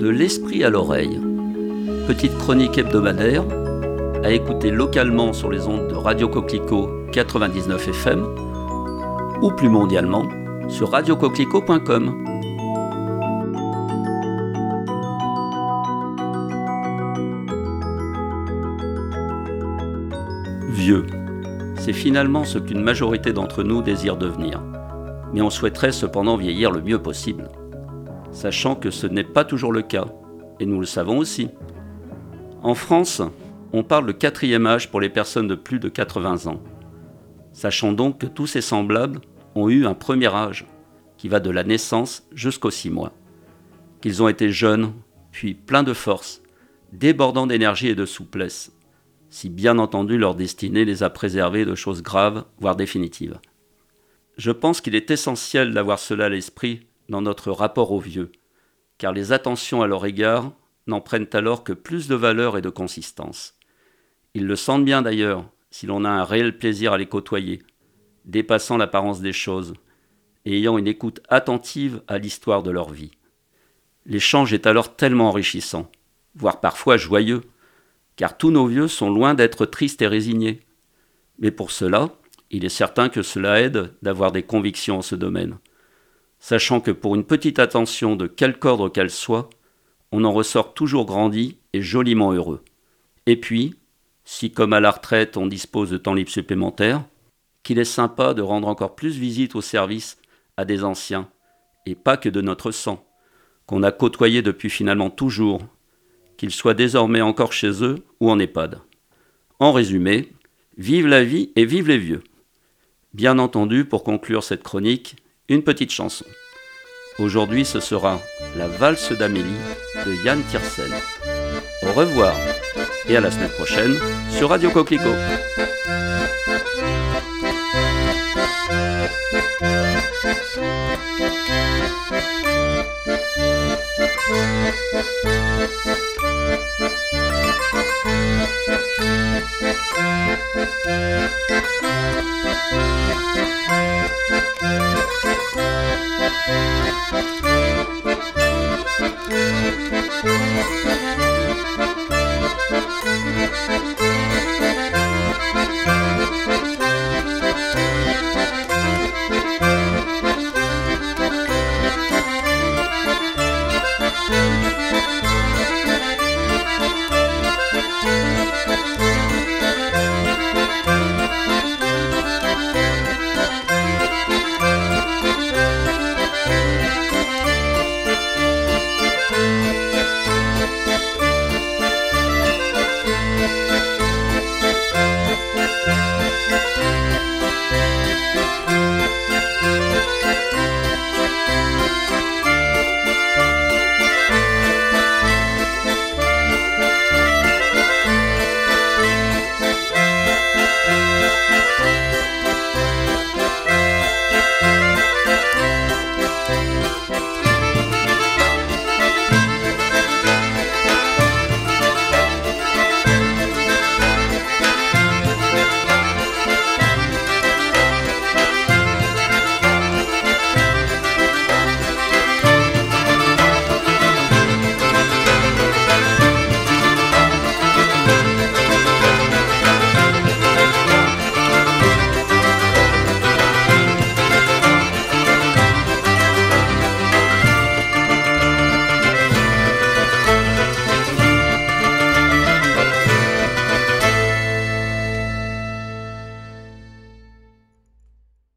De l'esprit à l'oreille. Petite chronique hebdomadaire à écouter localement sur les ondes de Radio Coquelicot 99 FM ou plus mondialement sur radiocoquelicot.com. Vieux, c'est finalement ce qu'une majorité d'entre nous désire devenir. Mais on souhaiterait cependant vieillir le mieux possible. Sachant que ce n'est pas toujours le cas, et nous le savons aussi. En France, on parle de quatrième âge pour les personnes de plus de 80 ans. Sachant donc que tous ces semblables ont eu un premier âge, qui va de la naissance jusqu'aux six mois. Qu'ils ont été jeunes, puis pleins de force, débordant d'énergie et de souplesse, si bien entendu leur destinée les a préservés de choses graves, voire définitives. Je pense qu'il est essentiel d'avoir cela à l'esprit dans notre rapport aux vieux, car les attentions à leur égard n'en prennent alors que plus de valeur et de consistance. Ils le sentent bien d'ailleurs, si l'on a un réel plaisir à les côtoyer, dépassant l'apparence des choses, et ayant une écoute attentive à l'histoire de leur vie. L'échange est alors tellement enrichissant, voire parfois joyeux, car tous nos vieux sont loin d'être tristes et résignés. Mais pour cela, il est certain que cela aide d'avoir des convictions en ce domaine, sachant que pour une petite attention de quelque ordre qu'elle soit, on en ressort toujours grandi et joliment heureux. Et puis, si comme à la retraite on dispose de temps libre supplémentaire, qu'il est sympa de rendre encore plus visite au service à des anciens, et pas que de notre sang, qu'on a côtoyé depuis finalement toujours, qu'ils soient désormais encore chez eux ou en EHPAD. En résumé, vive la vie et vive les vieux. Bien entendu, pour conclure cette chronique, une petite chanson. Aujourd'hui, ce sera La valse d'Amélie de Yann Tiersen. Au revoir et à la semaine prochaine sur Radio Coquelicot.